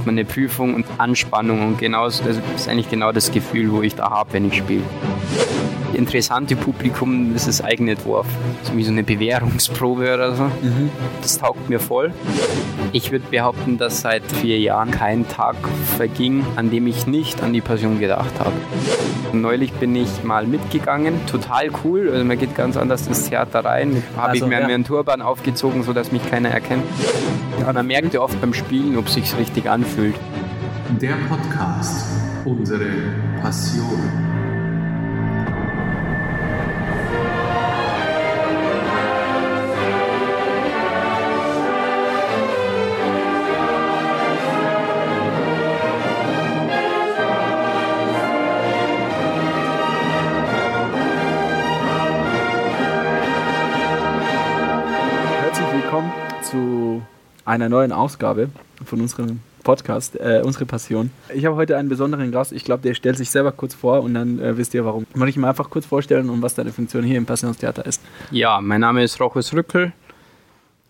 hat man eine Prüfung und Anspannung und genau das ist eigentlich genau das Gefühl, wo ich da habe, wenn ich spiele. Interessante Publikum, das ist eigene Entwurf. So wie so eine Bewährungsprobe oder so. Mhm. Das taugt mir voll. Ich würde behaupten, dass seit vier Jahren kein Tag verging, an dem ich nicht an die Passion gedacht habe. Neulich bin ich mal mitgegangen, total cool. Also man geht ganz anders ins Theater rein. Habe also, ich mir, ja. mir einen Turban aufgezogen, sodass mich keiner erkennt. Ja, man merkt ja oft beim Spielen, ob es sich richtig anfühlt. Der Podcast, unsere Passion. Einer neuen Ausgabe von unserem Podcast, äh, unsere Passion. Ich habe heute einen besonderen Gast. Ich glaube, der stellt sich selber kurz vor und dann äh, wisst ihr warum. Soll ich mal einfach kurz vorstellen und was deine Funktion hier im Passionstheater ist? Ja, mein Name ist Rochus Rückel.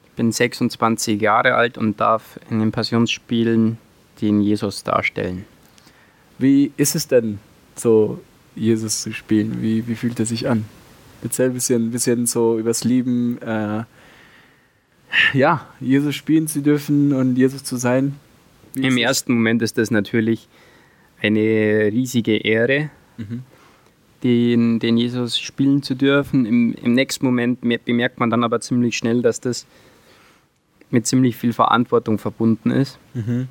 Ich bin 26 Jahre alt und darf in den Passionsspielen den Jesus darstellen. Wie ist es denn, so Jesus zu spielen? Wie, wie fühlt er sich an? Erzähl ein bisschen, bisschen so übers Lieben. Äh, ja, Jesus spielen zu dürfen und Jesus zu sein. Im ersten Moment ist das natürlich eine riesige Ehre, mhm. den, den Jesus spielen zu dürfen. Im, Im nächsten Moment bemerkt man dann aber ziemlich schnell, dass das mit ziemlich viel Verantwortung verbunden ist. Mhm.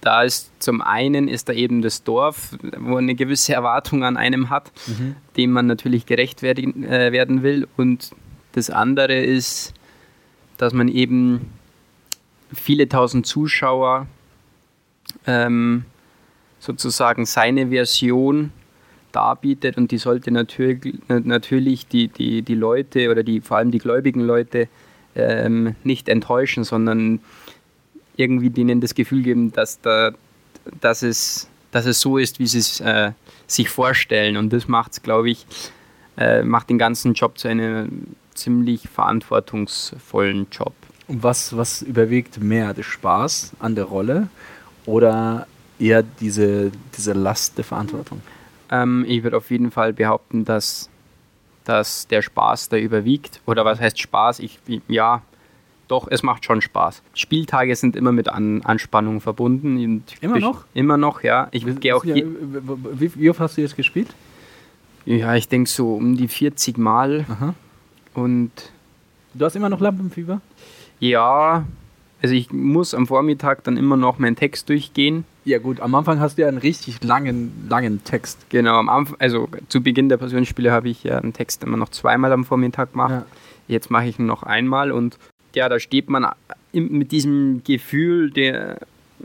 Da ist zum einen ist da eben das Dorf, wo eine gewisse Erwartung an einem hat, mhm. dem man natürlich gerecht werden, äh, werden will. Und das andere ist dass man eben viele tausend Zuschauer ähm, sozusagen seine Version darbietet und die sollte natürlich, natürlich die, die, die Leute oder die, vor allem die gläubigen Leute ähm, nicht enttäuschen, sondern irgendwie denen das Gefühl geben, dass, da, dass, es, dass es so ist, wie sie es äh, sich vorstellen. Und das macht es, glaube ich, äh, macht den ganzen Job zu einem ziemlich verantwortungsvollen Job. Und was, was überwiegt mehr, der Spaß an der Rolle oder eher diese, diese Last der Verantwortung? Ähm, ich würde auf jeden Fall behaupten, dass, dass der Spaß da überwiegt. Oder was heißt Spaß? Ich, ja, doch, es macht schon Spaß. Spieltage sind immer mit An Anspannung verbunden. immer noch? Immer noch, ja. Ich gehe auch. wie, wie, oft hast du jetzt gespielt? Ja, ich denke so um die 40 Mal. Aha. Und du hast immer noch Lampenfieber? Ja, also ich muss am Vormittag dann immer noch meinen Text durchgehen. Ja gut, am Anfang hast du ja einen richtig langen, langen Text. Genau, am Anfang, also zu Beginn der Passionsspiele habe ich ja einen Text immer noch zweimal am Vormittag gemacht. Ja. Jetzt mache ich ihn noch einmal und ja, da steht man mit diesem Gefühl, der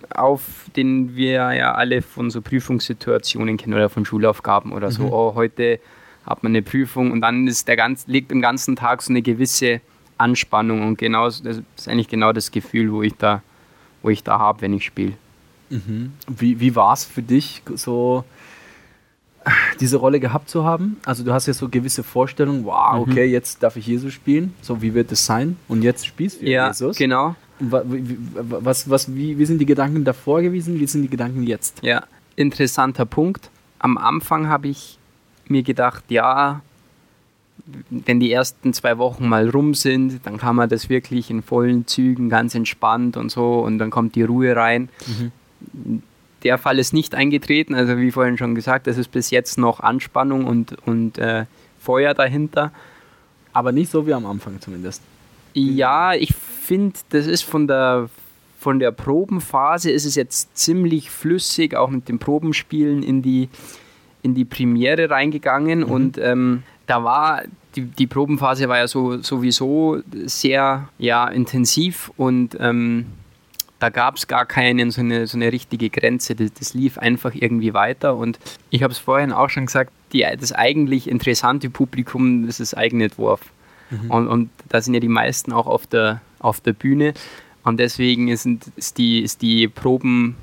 auf, den wir ja alle von so Prüfungssituationen kennen oder von Schulaufgaben oder so. Mhm. Oh, heute hat man eine Prüfung und dann ist der ganz, liegt im ganzen Tag so eine gewisse Anspannung und genau das ist eigentlich genau das Gefühl, wo ich da, wo ich da habe, wenn ich spiele. Mhm. Wie, wie war es für dich, so diese Rolle gehabt zu haben? Also du hast ja so gewisse Vorstellungen, wow, mhm. okay, jetzt darf ich Jesus spielen, so wie wird es sein? Und jetzt spielst du ja, Jesus. genau. Was, was, wie, wie sind die Gedanken davor gewesen, wie sind die Gedanken jetzt? Ja, interessanter Punkt. Am Anfang habe ich mir gedacht, ja, wenn die ersten zwei Wochen mal rum sind, dann kann man das wirklich in vollen Zügen ganz entspannt und so und dann kommt die Ruhe rein. Mhm. Der Fall ist nicht eingetreten, also wie vorhin schon gesagt, es ist bis jetzt noch Anspannung und, und äh, Feuer dahinter. Aber nicht so wie am Anfang zumindest. Ja, ich finde, das ist von der, von der Probenphase ist es jetzt ziemlich flüssig, auch mit den Probenspielen in die, in die Premiere reingegangen mhm. und ähm, da war die, die Probenphase war ja so, sowieso sehr ja, intensiv und ähm, da gab es gar keine so eine, so eine richtige Grenze. Das, das lief einfach irgendwie weiter. Und ich habe es vorhin auch schon gesagt, die, das eigentlich interessante Publikum, das ist eigene Entwurf. Mhm. Und, und da sind ja die meisten auch auf der, auf der Bühne. Und deswegen ist, ist die, ist die Proben,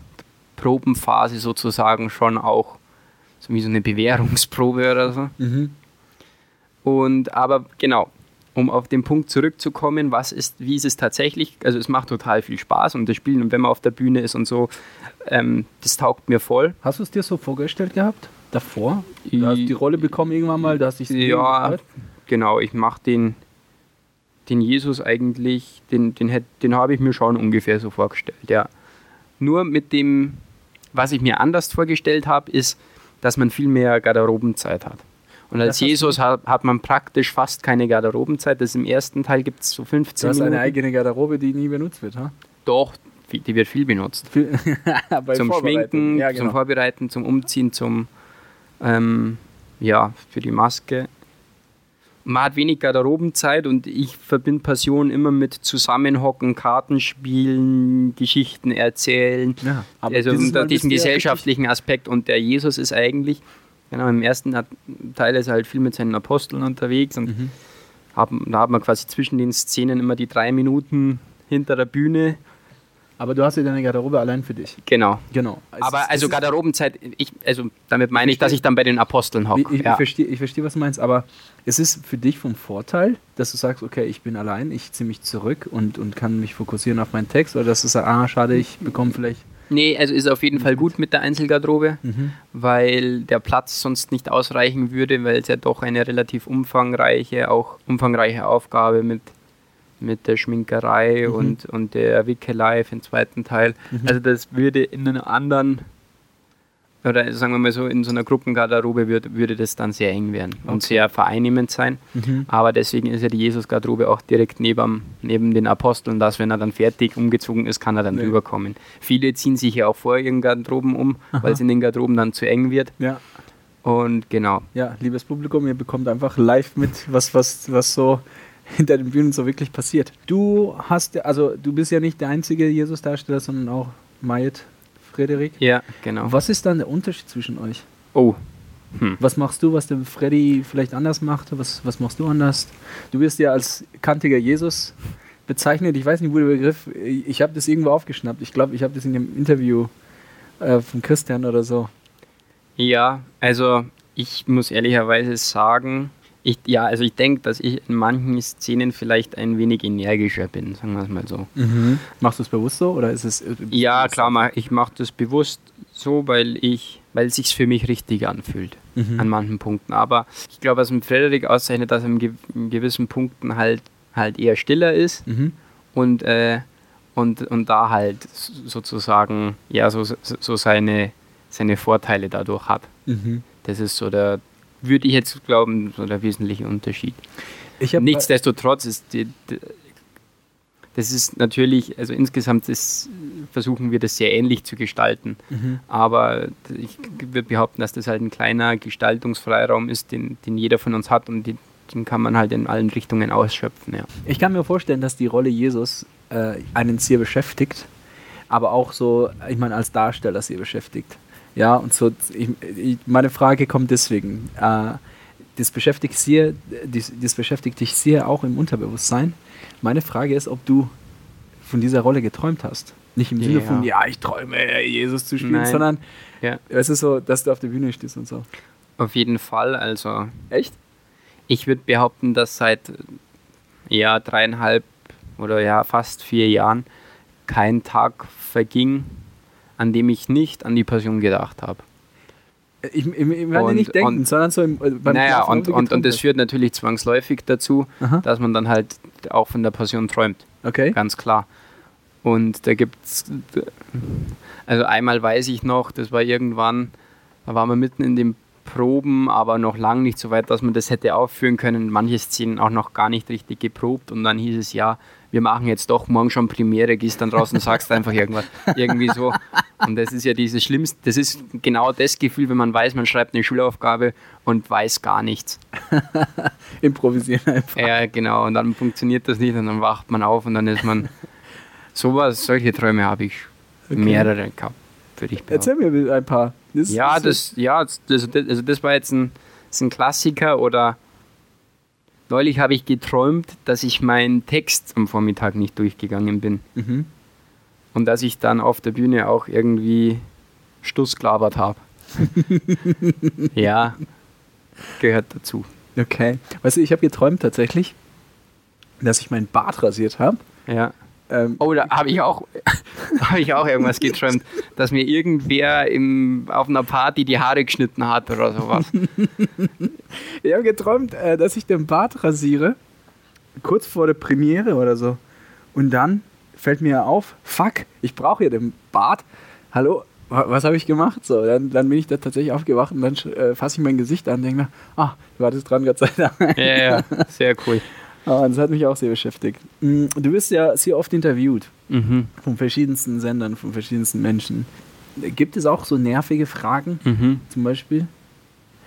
Probenphase sozusagen schon auch so wie so eine Bewährungsprobe oder so. Mhm. Und aber genau, um auf den Punkt zurückzukommen, was ist, wie ist es tatsächlich? Also es macht total viel Spaß und das Spielen und wenn man auf der Bühne ist und so, ähm, das taugt mir voll. Hast du es dir so vorgestellt gehabt? Davor? Du hast die Rolle bekommen irgendwann mal, da hast dich Ja, genau, ich mache den, den Jesus eigentlich, den, den, hätt- den habe ich mir schon ungefähr so vorgestellt, ja. Nur mit dem, was ich mir anders vorgestellt habe, ist, dass man viel mehr Garderobenzeit hat. Und als Das Jesus hat, hat man praktisch fast keine Garderobenzeit. Das im ersten Teil gibt es so 15 Du hast Minuten. eine eigene Garderobe, die nie benutzt wird, ha? Doch, die wird viel benutzt. Zum. Schminken, ja, zum genau. Vorbereiten, zum Umziehen, zum ähm, ja, für die Maske. Man hat wenig Garderobenzeit und ich verbinde Passion immer mit Zusammenhocken, Karten spielen, Geschichten erzählen. Ja, aber also unter ja gesellschaftlichen Aspekt. Und der Jesus ist eigentlich, genau, im ersten Teil ist er halt viel mit seinen Aposteln unterwegs und Mhm. haben, da hat man quasi zwischen den Szenen immer die drei Minuten hinter der Bühne. Aber du hast ja deine Garderobe allein für dich. Genau. Genau. Es Aber ist- also Garderobenzeit, ich, also damit meine ich, dass ich dann bei den Aposteln hocke. ich, Ja. ich verstehe, ich verstehe, was du meinst, aber es ist für dich vom Vorteil, dass du sagst, okay, ich bin allein, ich ziehe mich zurück und, und kann mich fokussieren auf meinen Text, oder dass du sagst, ah, schade, ich bekomme vielleicht. Nee, also ist auf jeden Fall gut mit der Einzelgarderobe, Mhm. weil der Platz sonst nicht ausreichen würde, weil es ja doch eine relativ umfangreiche, auch umfangreiche Aufgabe mit, mit der Schminkerei Mhm. und, und der Wickelei für den zweiten Teil. Also das würde in einer anderen oder sagen wir mal so, in so einer Gruppengarderobe würde, würde das dann sehr eng werden und sehr vereinnehmend sein. Mhm. Aber deswegen ist ja die Jesus-Garderobe auch direkt neben, neben den Aposteln, dass wenn er dann fertig umgezogen ist, kann er dann Ja. rüberkommen. Viele ziehen sich ja auch vor ihren Garderoben um, weil es in den Garderoben dann zu eng wird. Ja, Und genau. ja, liebes Publikum, ihr bekommt einfach live mit, was, was, was so hinter den Bühnen so wirklich passiert. Du hast, also du bist ja nicht der einzige Jesus-Darsteller, sondern auch Mayet Frederik. Ja, genau. Was ist dann der Unterschied zwischen euch? Oh, Was machst du, was der Freddy vielleicht anders macht? Was, was machst du anders? Du wirst ja als kantiger Jesus bezeichnet. Ich weiß nicht, wo der Begriff. Ich habe das irgendwo aufgeschnappt. Ich glaube, ich habe das in dem Interview äh, von Christian oder so. ja, also ich muss ehrlicherweise sagen, ich, ja, also ich denke, dass ich in manchen Szenen vielleicht ein wenig energischer bin, sagen wir es mal so. Machst du es bewusst so oder ist es? äh, Ja, klar, ich mache das bewusst so, weil ich, weil es sich für mich richtig anfühlt Mhm. an manchen Punkten. Aber ich glaube, was mit Frederik auszeichnet, dass er in, gew in gewissen Punkten halt halt eher stiller ist Mhm. und äh, und, und da halt sozusagen ja so, so- so seine seine Vorteile dadurch hat. Mhm. Das ist so der würde ich jetzt glauben, so der wesentliche Unterschied. Nichtsdestotrotz ist die, die, das ist natürlich, also insgesamt ist, versuchen wir das sehr ähnlich zu gestalten. Mhm. Aber ich würde behaupten, dass das halt ein kleiner Gestaltungsfreiraum ist, den, den jeder von uns hat und den, den kann man halt in allen Richtungen ausschöpfen. Ja. Ich kann mir vorstellen, dass die Rolle Jesus äh, einen sehr beschäftigt, aber auch so, ich meine, als Darsteller sehr beschäftigt. Ja, und so, ich, ich, meine Frage kommt deswegen. Äh, das beschäftigt, sehr, das, das beschäftigt dich sehr auch im Unterbewusstsein. Meine Frage ist, ob du von dieser Rolle geträumt hast. Nicht im Sinne Ja. von, ja, ich träume, Jesus zu spielen, Nein. sondern ja. es ist so, dass du auf der Bühne stehst und so. Auf jeden Fall. Also Echt? ich würde behaupten, dass seit ja, dreieinhalb oder ja fast vier Jahren kein Tag verging, an dem ich nicht an die Passion gedacht habe. Ich, ich, ich meine Und- nicht denken, und- sondern so im, äh, beim naja, und, und, und das führt natürlich zwangsläufig dazu, Aha. dass man dann halt auch von der Passion träumt, Okay. ganz klar. Und da gibt es, also einmal weiß ich noch, das war irgendwann, da waren wir mitten in den Proben, aber noch lang nicht so weit, dass man das hätte aufführen können. Manche Szenen auch noch gar nicht richtig geprobt und dann hieß es ja, wir machen jetzt doch morgen schon Premiere, gehst dann raus und sagst einfach irgendwas. Irgendwie so. Und das ist ja dieses Schlimmste, das ist genau das Gefühl, wenn man weiß, man schreibt eine Schulaufgabe und weiß gar nichts. Improvisieren einfach. Ja, genau. Und dann funktioniert das nicht und dann wacht man auf und dann ist man. Sowas, solche Träume habe ich mehrere gehabt, würde ich behaupten. Erzähl mir ein paar. Das, Ja, das, ja, das, das, also das war jetzt ein, ein Klassiker oder neulich habe ich geträumt, dass ich meinen Text am Vormittag nicht durchgegangen bin Mhm. und dass ich dann auf der Bühne auch irgendwie Stuss gelabert habe. ja, gehört dazu. Okay. Weißt du, ich habe geträumt tatsächlich. dass ich meinen Bart rasiert habe. Ja. Ähm, Oh, da habe ich auch, habe ich auch irgendwas geträumt, dass mir irgendwer im, auf einer Party die Haare geschnitten hat oder sowas. Ich habe geträumt, äh, dass ich den Bart rasiere, kurz vor der Premiere oder so. Und dann fällt mir auf, fuck, ich brauche ja den Bart. Hallo, wa- was habe ich gemacht? So, dann, dann bin ich da tatsächlich aufgewacht und dann äh, fasse ich mein Gesicht an und denke mir, ah, du wartest dran, Gott sei Dank. Ja, ja, sehr cool. Ah, das hat mich auch sehr beschäftigt. Mm, Du wirst ja sehr oft interviewt Mhm, von verschiedensten Sendern, von verschiedensten Menschen. Gibt es auch so nervige Fragen mhm. zum Beispiel?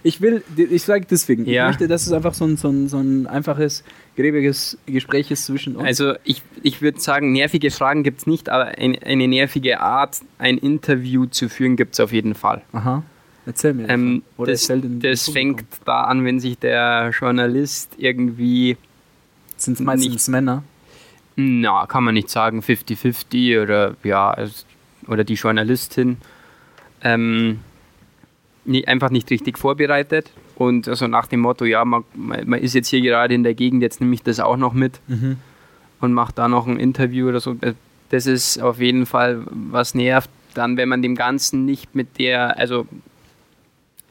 Ich will, ich sage deswegen, Ja. ich möchte, dass es einfach so ein, so ein, so ein einfaches, gräbiges Gespräch ist zwischen uns. Also ich, ich würde sagen, nervige Fragen gibt es nicht, aber ein, eine nervige Art, ein Interview zu führen, gibt es auf jeden Fall. Aha, erzähl mir. Ähm, das das fängt da an, wenn sich der Journalist irgendwie, Sind es meistens nicht- Männer? na, kann man nicht sagen, 50-50 oder ja, oder die Journalistin, ähm, nie, einfach nicht richtig vorbereitet. Und also nach dem Motto, ja, man, man ist jetzt hier gerade in der Gegend, jetzt nehme ich das auch noch mit. Mhm. und macht da noch ein Interview oder so. Das ist auf jeden Fall, was nervt. Dann, wenn man dem Ganzen nicht mit der, also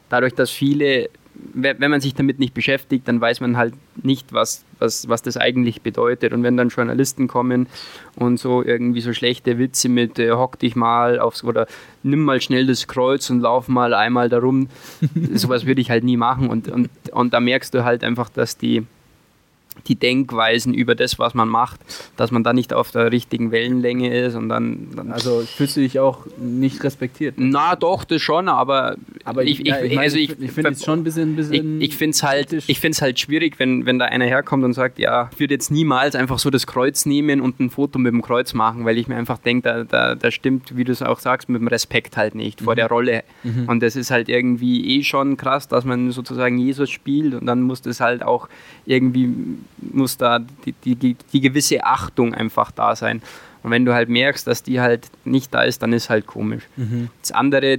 dadurch, dass viele, wenn man sich damit nicht beschäftigt, dann weiß man halt nicht, was, was, was das eigentlich bedeutet. Und wenn dann Journalisten kommen und so irgendwie so schlechte Witze mit äh, hock dich mal aufs oder nimm mal schnell das Kreuz und lauf mal einmal darum, sowas würde ich halt nie machen. Und, und, und da merkst du halt einfach, dass die die Denkweisen über das, was man macht, dass man da nicht auf der richtigen Wellenlänge ist und dann, dann Also fühlst du dich auch nicht respektiert? na doch, das schon, aber, Aber ich, ich, ja, ich, also ich, ich, finde es schon ein bisschen, ich, bisschen ich finde es halt, kritisch. ich find's halt schwierig, wenn, wenn da einer herkommt und sagt, ja, ich würde jetzt niemals einfach so das Kreuz nehmen und ein Foto mit dem Kreuz machen, weil ich mir einfach denke, da, da, da stimmt, wie du es auch sagst, mit dem Respekt halt nicht Mhm. vor der Rolle. Und das ist halt irgendwie eh schon krass, dass man sozusagen Jesus spielt und dann muss das halt auch irgendwie, muss da die, die, die, gewisse Achtung einfach da sein. Und wenn du halt merkst, dass die halt nicht da ist, dann ist halt komisch. Mhm. Das andere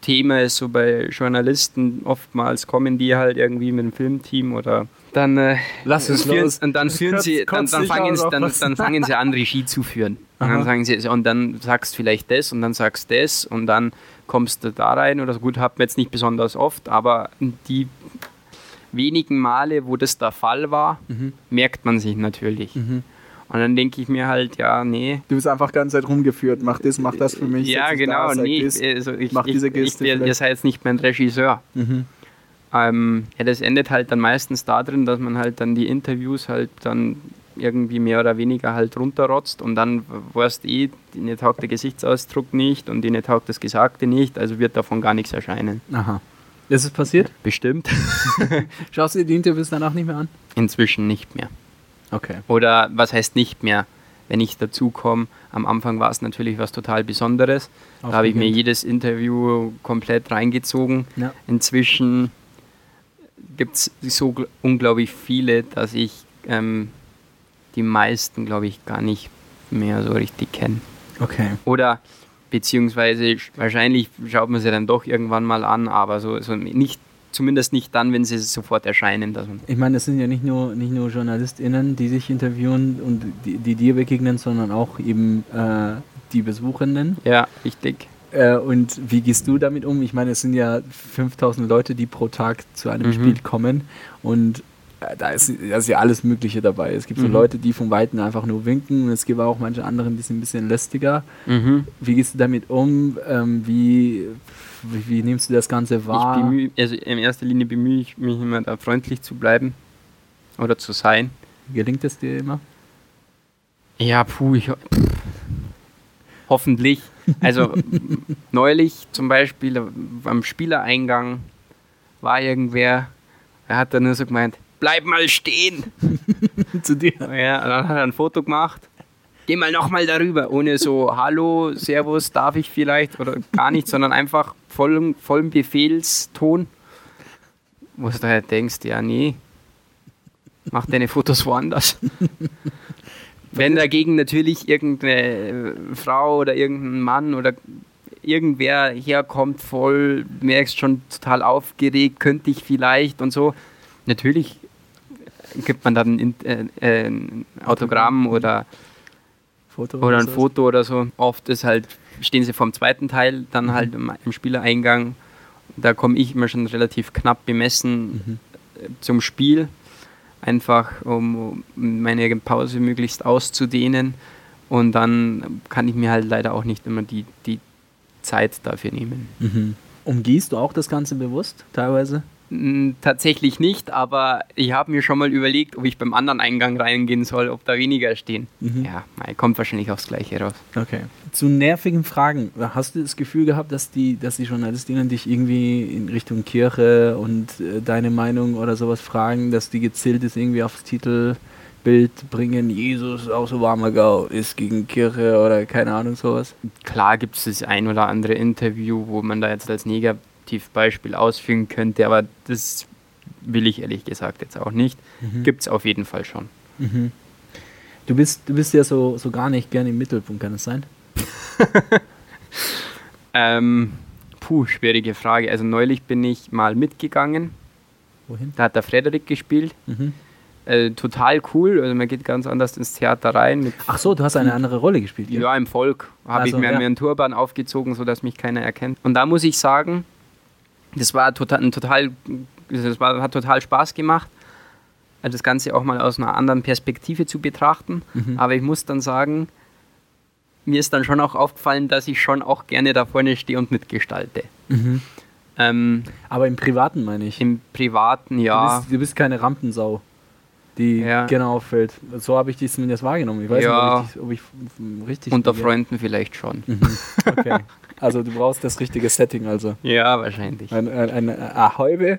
Thema ist so bei Journalisten, oftmals kommen die halt irgendwie mit einem Filmteam oder dann, äh, Lass es führen, los. und dann führen sie, dann, dann, fangen, dann, dann fangen sie an, Regie zu führen. Und dann sagen sie, und dann sagst du vielleicht das und dann sagst du das und dann kommst du da rein oder so. Gut, hat man jetzt nicht besonders oft, aber die wenigen Male, wo das der Fall war, Mhm. merkt man sich natürlich. Und dann denke ich mir halt, ja, nee, Du bist einfach ganz Zeit rumgeführt, mach das, mach das für mich. ja, genau. da, nee, das. also ich, mach ich, diese ich, Geste ihr, ihr seid jetzt nicht mein Regisseur. Mhm. Ähm, ja, das endet halt dann meistens darin, dass man halt dann die Interviews halt dann irgendwie mehr oder weniger halt runterrotzt und dann weißt du eh, denen taugt der Gesichtsausdruck nicht und denen taugt das Gesagte nicht, also wird davon gar nichts erscheinen. Aha. Ist es passiert? Bestimmt. Schaust du dir die Interviews danach nicht mehr an? Inzwischen nicht mehr. Okay. Oder was heißt nicht mehr? Wenn ich dazu komme, am Anfang war es natürlich was total Besonderes. Da habe ich mir jedes Interview komplett reingezogen. Ja. Inzwischen gibt es so gl- unglaublich viele, dass ich ähm, die meisten, glaube ich, gar nicht mehr so richtig kenne. Okay. Oder beziehungsweise sch- wahrscheinlich schaut man sie dann doch irgendwann mal an, aber so, so nicht, zumindest nicht dann, wenn sie sofort erscheinen. Ich meine, es sind ja nicht nur, nicht nur JournalistInnen, die sich interviewen und die, die dir begegnen, sondern auch eben äh, die Besuchenden. ja, richtig. Äh, und wie gehst du damit um? Ich meine, es sind ja 5000 Leute, die pro Tag zu einem Mhm. Spiel kommen und da ist, da ist ja alles Mögliche dabei. Es gibt so Mhm. Leute, die von Weitem einfach nur winken und es gibt auch manche anderen, die sind ein bisschen lästiger. Mhm. Wie gehst du damit um? Ähm, wie, wie, wie nimmst du das Ganze wahr? Bemühe, also in erster Linie bemühe ich mich immer da freundlich zu bleiben oder zu sein. Gelingt es dir immer? Ja, puh, ich, pff, hoffentlich. Also neulich zum Beispiel am Spielereingang war irgendwer, er hat dann nur so gemeint, bleib mal stehen. Zu dir? Ja, und dann hat er ein Foto gemacht. Geh mal nochmal darüber, ohne so Hallo, Servus, darf ich vielleicht oder gar nicht, sondern einfach vollen, vollen Befehlston. Wo du halt denkst, ja, nee, mach deine Fotos woanders. Wenn dagegen natürlich irgendeine Frau oder irgendein Mann oder irgendwer herkommt, voll, merkst schon total aufgeregt, könnte ich vielleicht und so. Natürlich gibt man dann ein, äh, äh, ein Autogramm oder, Foto oder ein? Foto oder so. Oft ist halt, stehen sie vom zweiten Teil, dann halt im, im Spielereingang. Da komme ich immer schon relativ knapp bemessen äh, zum Spiel, einfach um, um meine Pause möglichst auszudehnen. Und dann kann ich mir halt leider auch nicht immer die, die Zeit dafür nehmen. Mhm. Umgehst du auch das Ganze bewusst, teilweise? Tatsächlich nicht, aber ich habe mir schon mal überlegt, ob ich beim anderen Eingang reingehen soll, ob da weniger stehen. Mhm. Ja, kommt wahrscheinlich aufs Gleiche raus. Okay. Zu nervigen Fragen. Hast du das Gefühl gehabt, dass die, dass die Journalistinnen dich irgendwie in Richtung Kirche und äh, deine Meinung oder sowas fragen, dass die gezielt ist irgendwie aufs Titelbild bringen, Jesus aus Obermagau ist gegen Kirche oder keine Ahnung sowas? Klar gibt es das ein oder andere Interview, wo man da jetzt als Negativbeispiel ausführen könnte, aber das will ich ehrlich gesagt jetzt auch nicht. Gibt es auf jeden Fall schon. Mhm. Du bist, du bist ja so, so gar nicht gerne im Mittelpunkt, kann es sein? Ähm, puh, schwierige Frage. Also neulich bin ich mal mitgegangen, Wohin? da hat der Frederik gespielt. Mhm. Äh, total cool, also man geht ganz anders ins Theater rein. Ach so, du hast eine andere Rolle gespielt. Ja, im Volk habe Also, ich mir, ja. mir einen Turban aufgezogen, sodass mich keiner erkennt. Und da muss ich sagen, das war total, ein total, das war, hat total Spaß gemacht, äh, das Ganze auch mal aus einer anderen Perspektive zu betrachten. Mhm. Aber ich muss dann sagen, mir ist dann schon auch aufgefallen, dass ich schon auch gerne da vorne stehe und mitgestalte. Mhm. Ähm, Aber im Privaten meine ich. Im Privaten, Du, ja. bist, du bist keine Rampensau, die Ja. gerne auffällt. So habe ich dich zumindest wahrgenommen. Ich weiß Ja. nicht, ob ich, ob ich richtig Unter Freunden vielleicht schon. Mhm. Okay. Also du brauchst das richtige Setting, also. Ja, wahrscheinlich. Ein, ein, eine Ahäube,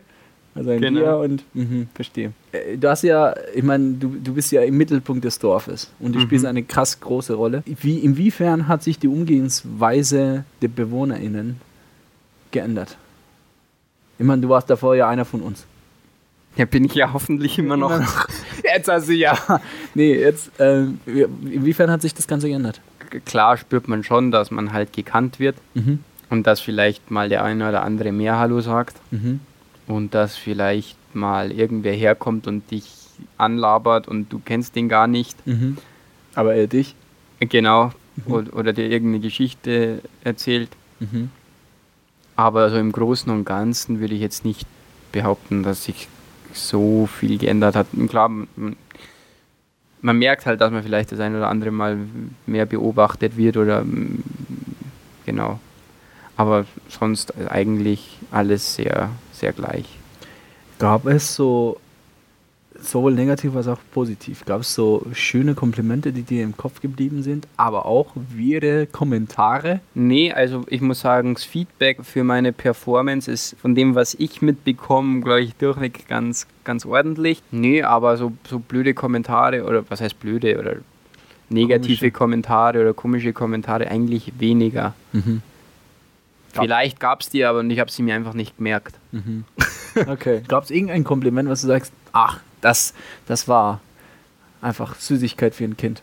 also ein Genau. Bier und mhm, verstehe. Äh, Du hast ja, ich meine, du, du bist ja im Mittelpunkt des Dorfes und du Mhm. spielst eine krass große Rolle. Wie, inwiefern hat sich die Umgehensweise der BewohnerInnen geändert? Ich meine, du warst davor ja einer von uns. Ja, bin ich ja hoffentlich immer noch. Jetzt hast du ja. Nee, jetzt, ähm, inwiefern hat sich das Ganze geändert? Klar spürt man schon, dass man halt gekannt wird. Mhm. Und dass vielleicht mal der eine oder andere mehr Hallo sagt Mhm. und dass vielleicht mal irgendwer herkommt und dich anlabert und du kennst den gar nicht. Mhm. Aber er dich? Genau. Oder, oder dir irgendeine Geschichte erzählt. Mhm. Aber so im Großen und Ganzen würde ich jetzt nicht behaupten, dass sich so viel geändert hat. Und Klar, man, man merkt halt, dass man vielleicht das ein oder andere Mal mehr beobachtet wird oder mm, genau. Aber sonst eigentlich alles sehr, sehr gleich. Gab es so sowohl negativ als auch positiv? Gab es so schöne Komplimente, die dir im Kopf geblieben sind, aber auch wirre Kommentare? Nee, also ich muss sagen, das Feedback für meine Performance ist von dem, was ich mitbekomme, glaube ich, durchweg ganz, ganz ordentlich. Nee, aber so, so blöde Kommentare oder was heißt blöde oder negative Komische. Kommentare oder komische Kommentare eigentlich weniger. Mhm. Vielleicht gab es die, aber ich habe sie mir einfach nicht gemerkt. Mhm. Okay. Gab es irgendein Kompliment, was du sagst, ach, das, das war einfach Süßigkeit für ein Kind?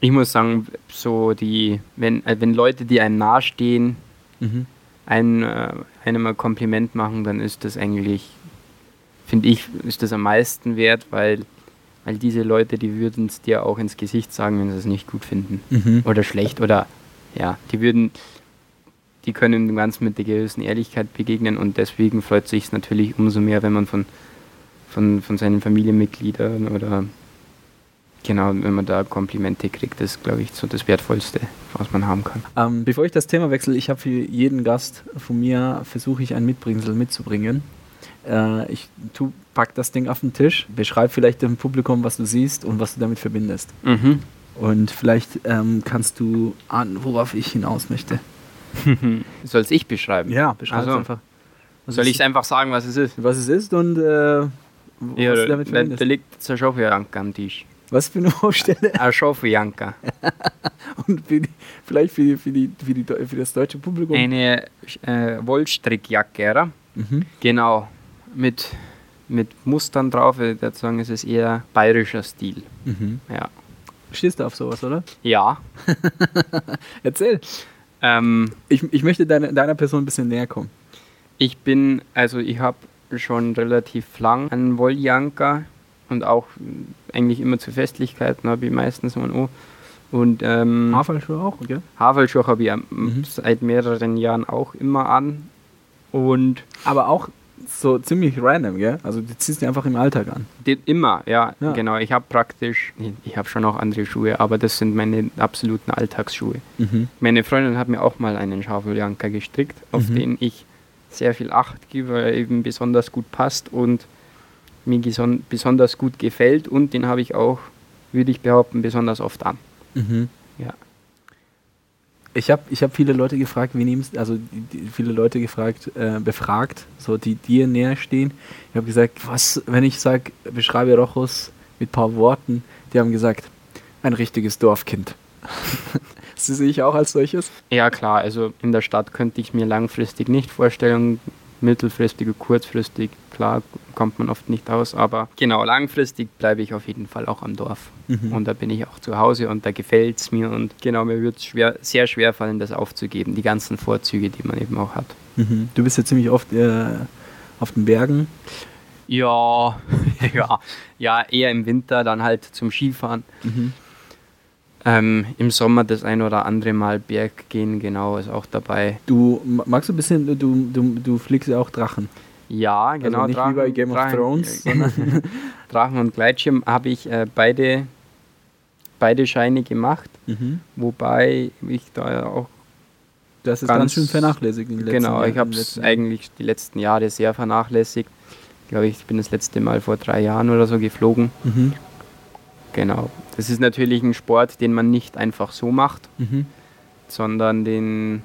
Ich muss sagen, so die, wenn, äh, wenn Leute, die einem nahestehen, Mhm. ein, äh, einem ein Kompliment machen, dann ist das eigentlich, finde ich, ist das am meisten wert, weil, weil diese Leute, die würden es dir auch ins Gesicht sagen, wenn sie es nicht gut finden. Mhm. Oder schlecht oder ja, die würden, die können dem Ganzen mit der gewissen Ehrlichkeit begegnen und deswegen freut sich natürlich umso mehr, wenn man von, von, von seinen Familienmitgliedern oder genau, wenn man da Komplimente kriegt, das ist, glaube ich, so das Wertvollste, was man haben kann. Ähm, bevor ich das Thema wechsle, ich habe für jeden Gast von mir, versuche ich ein Mitbringsel mitzubringen. Äh, ich tu, pack das Ding auf den Tisch, beschreib vielleicht dem Publikum, was du siehst und was du damit verbindest. Mhm. Und vielleicht ähm, kannst du ahnen, worauf ich hinaus möchte. Soll es ich beschreiben? Ja, beschreib Also, es einfach. Was Soll ich es einfach sagen, was es ist? was es ist und äh, was Ja, du da, damit da, verbindest. da liegt jetzt eine Schaufeljanka am Tisch. was für eine Baustelle Eine Schaufeljanka. und für die, vielleicht für, die, für, die, für, die, für das deutsche Publikum. Eine äh, Wollstrickjacke, oder? Mhm. Genau. Mit, mit Mustern drauf. Ich würde sagen, es ist eher bayerischer Stil. Mhm. Ja. Stehst du auf sowas, oder? Ja. Erzähl. Ähm, Ich, ich möchte deine, deiner Person ein bisschen näher kommen. ich bin, also ich habe schon relativ lang einen Wolljanker und auch eigentlich immer zu Festlichkeiten habe ich meistens ein O. Und ähm, Haferlschuhe auch, okay? Haferlschuhe habe ich Mhm. seit mehreren Jahren auch immer an. Und Aber auch so ziemlich random, gell? Also die ziehst du einfach im Alltag an. die, immer, ja, Ja. genau. Ich habe praktisch, ich, ich habe schon auch andere Schuhe, aber das sind meine absoluten Alltagsschuhe. Meine Freundin hat mir auch mal einen Schafeljanker gestrickt, auf Mhm. den ich sehr viel Acht gebe, weil er eben besonders gut passt und mir besonders gut gefällt und den habe ich auch, würde ich behaupten, besonders oft an. Ja. Ich habe ich hab viele Leute gefragt, wie nimmst also die, viele Leute gefragt, äh, befragt, so die dir näher stehen. Ich habe gesagt, was, wenn ich sage, beschreibe Rochus mit ein paar Worten, die haben gesagt, ein richtiges Dorfkind. Sie sehe ich auch als solches? Ja klar, also in der Stadt könnte ich mir langfristig nicht vorstellen, mittelfristig und kurzfristig, klar, kommt man oft nicht aus, aber genau, langfristig bleibe ich auf jeden Fall auch am Dorf. Mhm. Und da bin ich auch zu Hause und da gefällt es mir und genau, mir wird es schwer, sehr schwer fallen, das aufzugeben, die ganzen Vorzüge, die man eben auch hat. Mhm. Du bist ja ziemlich oft äh, auf den Bergen. Ja, ja, ja, eher im Winter, dann halt zum Skifahren. Ähm, Im Sommer das ein oder andere Mal Berg gehen, genau, ist auch dabei. Du ma- magst du ein bisschen, du, du, du fliegst ja auch Drachen. Ja, genau. also nicht wie bei Game of Thrones, sondern Drachen und Gleitschirm habe ich äh, beide, beide Scheine gemacht, mhm. wobei ich da ja auch, das ist Ganz- ganz, schön vernachlässigt in den letzten genau, ich habe es eigentlich die letzten Jahre sehr vernachlässigt. Ich glaube, ich bin das letzte Mal vor drei Jahren oder so geflogen. Mhm. Genau. Das ist natürlich ein Sport, den man nicht einfach so macht, Mhm. sondern den,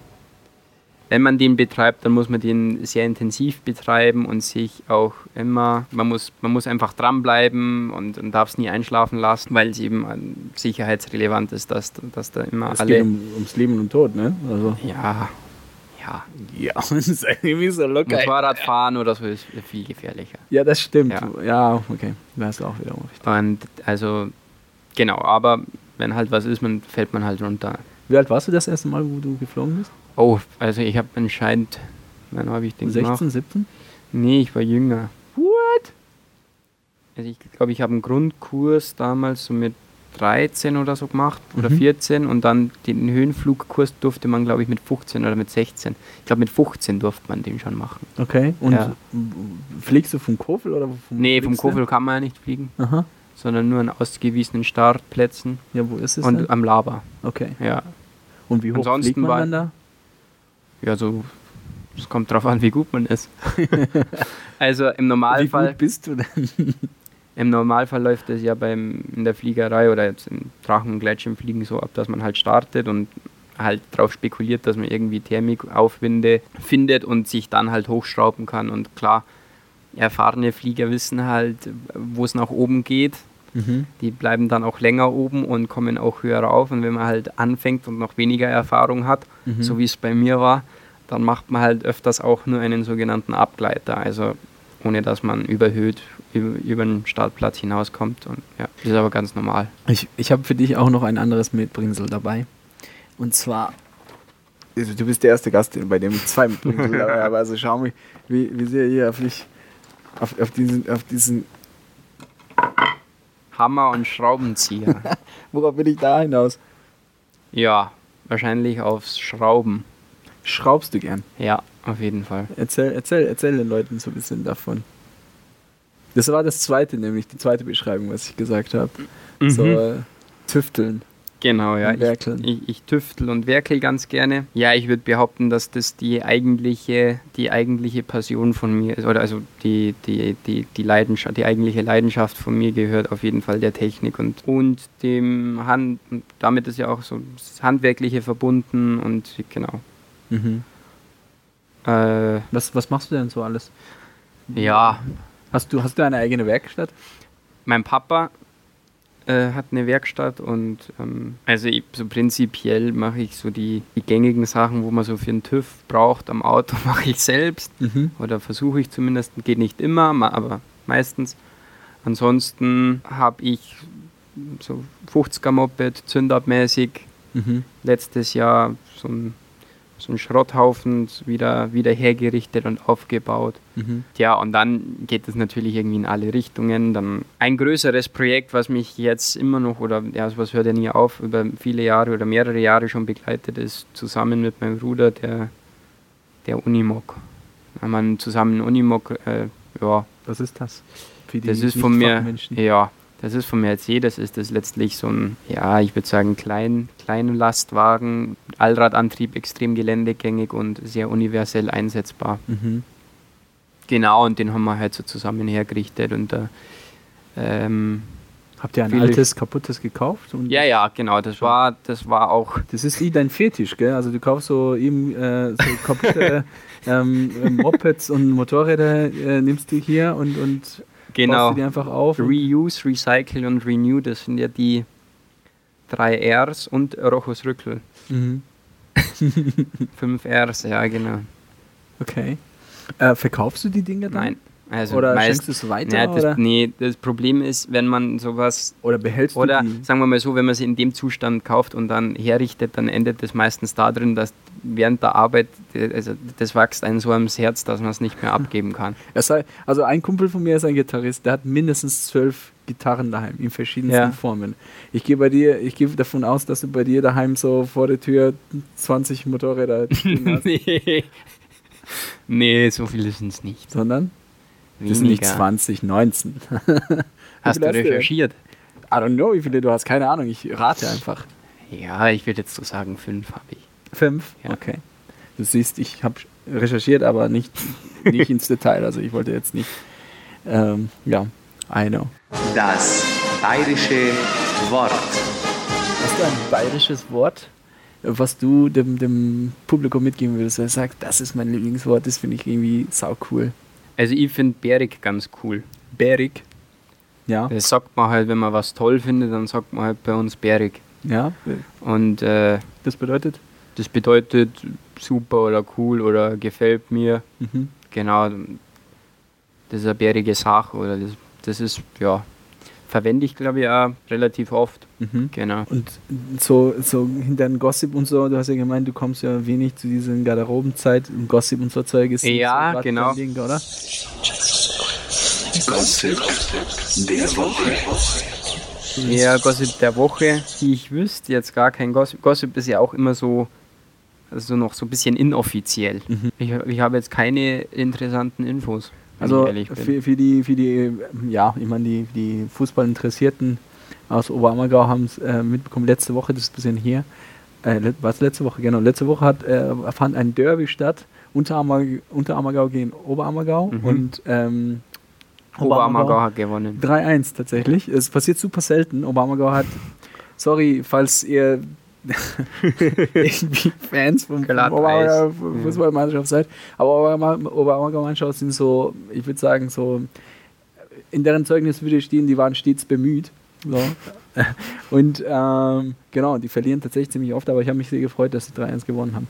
wenn man den betreibt, dann muss man den sehr intensiv betreiben und sich auch immer, man muss, man muss einfach dranbleiben und, und darf es nie einschlafen lassen, weil es eben ähm, sicherheitsrelevant ist, dass, dass da immer Es alle. geht um, ums Leben und Tod, ne? Also. ja, ja. Ja, das ist irgendwie so locker. Motorradfahren oder so ist viel gefährlicher. Ja, das stimmt. Ja. Ja, okay. Da hast du auch wieder recht. Und also, genau, aber wenn halt was ist, man fällt man halt runter. Wie alt warst du das erste Mal, wo du geflogen bist? Oh, also ich habe anscheinend, wann habe ich den 16, gemacht? 17? Nee, ich war jünger. What? Also ich glaube, ich habe einen Grundkurs damals so mit 13 oder so gemacht oder Mhm. 14 und dann den Höhenflugkurs durfte man, glaube ich, mit 15 oder mit 16. Ich glaube, mit 15 durfte man den schon machen. Okay. Und Ja. fliegst du vom Kofel oder vom Nee, vom? Kofel kann man ja nicht fliegen, Aha. sondern nur an ausgewiesenen Startplätzen Ja, wo ist es und denn? am Lava. Okay. Ja, Und wie hoch Ansonsten fliegt man war- dann da? ja so, es kommt drauf an, wie gut man ist. also im Wie Normalfall... gut bist du denn? Im Normalfall läuft es ja beim, in der Fliegerei oder jetzt im Drachen- und Gleitschirmfliegen so ab, dass man halt startet und halt darauf spekuliert, dass man irgendwie Thermikaufwinde findet und sich dann halt hochschrauben kann. Und klar, erfahrene Flieger wissen halt, wo es nach oben geht. Mhm. Die bleiben dann auch länger oben und kommen auch höher rauf. Und wenn man halt anfängt und noch weniger Erfahrung hat, Mhm. so wie es bei mir war, dann macht man halt öfters auch nur einen sogenannten Abgleiter. Also ohne dass man überhöht über, über den Startplatz hinauskommt. Und ja, das ist aber ganz normal. Ich, ich habe für dich auch noch ein anderes Mitbringsel dabei. Und zwar, also du bist der erste Gast, bei dem ich zwei Mitbringsel dabei habe. Also schau mich, wie, wie sehr ihr auf, dich, auf, auf, diesen, auf diesen. Hammer und Schraubenzieher. Worauf will ich da hinaus? ja, wahrscheinlich aufs Schrauben. Schraubst du gern? Ja, auf jeden Fall. Erzähl, erzähl, erzähl den Leuten so ein bisschen davon. Das war das zweite, nämlich die zweite Beschreibung, was ich gesagt habe. So Mhm. äh, tüfteln. Genau, ja. Ich, ich, ich tüftel und werkel ganz gerne. Ja, ich würde behaupten, dass das die eigentliche, die eigentliche Passion von mir ist. Oder also die, die, die, die Leidenschaft, die eigentliche Leidenschaft von mir gehört auf jeden Fall der Technik und, und dem Hand, und damit ist ja auch so das Handwerkliche verbunden und genau. Mhm. Äh, Was, was machst du denn so alles? ja, Hast du, hast du eine eigene Werkstatt? mein Papa äh, hat eine Werkstatt und ähm, also ich, so prinzipiell mache ich so die, die gängigen Sachen, wo man so für einen TÜV braucht am Auto, mache ich selbst Mhm. oder versuche ich zumindest, geht nicht immer, aber meistens. Ansonsten habe ich so 50er Moped, Zündabmäßig, Mhm. letztes Jahr so ein so ein Schrotthaufen wieder, wieder hergerichtet und aufgebaut. Mhm. Ja, und dann geht es natürlich irgendwie in alle Richtungen. Dann ein größeres Projekt, was mich jetzt immer noch, oder ja, sowas hört ja nie auf, über viele Jahre oder mehrere Jahre schon begleitet ist, zusammen mit meinem Bruder, der, der Unimog. Haben wir zusammen Unimog, äh, ja, Was ist das? Für die das ist von mir, ja, das ist von Mercedes, ist das letztlich so ein, ja, ich würde sagen, klein, kleinen Lastwagen, Allradantrieb, extrem geländegängig und sehr universell einsetzbar. Mhm. Genau, und den haben wir halt so zusammen hergerichtet und da, ähm, Habt ihr ein altes, kaputtes gekauft? Ja, ja, genau, das war, das war auch, Das ist wie dein Fetisch, gell? Also du kaufst so eben äh, so kaputte ähm, Mopeds und Motorräder, äh, nimmst du hier und, und genau, die einfach auf. Reuse, Recycle und Renew, das sind ja die drei Rs und Rochus Rückel. Mhm. Fünf Rs, ja, genau. Okay. Äh, verkaufst du die Dinge dann? Nein. Also Oder meist, schenkst du es weiter? Ja, das, oder, nee, das Problem ist, wenn man sowas, oder behältst oder du die? sagen wir mal so, wenn man sie in dem Zustand kauft und dann herrichtet, dann endet das meistens darin, dass während der Arbeit, äh, also das wächst einem so ans Herz, dass man es nicht mehr abgeben kann. Es sei, also ein Kumpel von mir ist ein Gitarrist, der hat mindestens zwölf Gitarren daheim in verschiedensten Ja. Formen. Ich gehe bei dir, ich gehe davon aus, dass du bei dir daheim so vor der Tür 20 Motorräder hast, nee. nee, so viele sind es nicht. sondern das sind nicht Weniger. 20, 19. Hast du recherchiert? I don't know, wie viele du hast, keine Ahnung, ich rate einfach. Ja, ich würde jetzt so sagen, fünf habe ich. Fünf? Ja. Okay. Du siehst, ich habe recherchiert, aber nicht, nicht ins Detail. Also ich wollte jetzt nicht. Ähm, ja, I know. Das bayerische Wort. Hast du ein bayerisches Wort, was du dem, dem Publikum mitgeben würdest? Er sagt, das ist mein Lieblingswort, das finde ich irgendwie sau cool. Also ich finde Bärig ganz cool. Bärig. Ja. Das sagt man halt, wenn man was toll findet, dann sagt man halt bei uns Bärig. Ja. Und äh, Das bedeutet? das bedeutet super oder cool oder gefällt mir. Mhm. Genau, das ist eine bärige Sache oder das, das ist, ja, verwende ich glaube ich auch relativ oft. Mhm. Genau. Und so, so hinter den Gossip und so, du hast ja gemeint, du kommst ja wenig zu diesen Garderobenzeit und Gossip und so Zeug ist Ja, so genau. Ding, oder? Gossip der Woche. Ja, Gossip der Woche, wie ich wüsste, jetzt gar kein Gossip. Gossip ist ja auch immer so, also noch so ein bisschen inoffiziell. Mhm. Ich, ich habe jetzt keine interessanten Infos. Also für, für die, für die, ja, ich meine, die, die Fußballinteressierten aus Oberammergau haben es äh, mitbekommen, letzte Woche, das ist ein bisschen hier, äh, was letzte Woche, genau, letzte Woche hat, äh, fand ein Derby statt, Unterammergau, Unterammergau gegen Oberammergau Mhm. und ähm, Oberammergau hat gewonnen. 3-1 tatsächlich. Es passiert super selten. Oberammergau hat, sorry, falls ihr irgendwie Fans vom, vom. Oberammergau Ja. Fußballmannschaft seid, aber Oberammer- Oberammergau-Mannschaft sind so, ich würde sagen, so, in deren Zeugnis würde stehen, die waren stets bemüht. So. Und ähm, genau, die verlieren tatsächlich ziemlich oft, aber ich habe mich sehr gefreut, dass sie 3-1 gewonnen haben.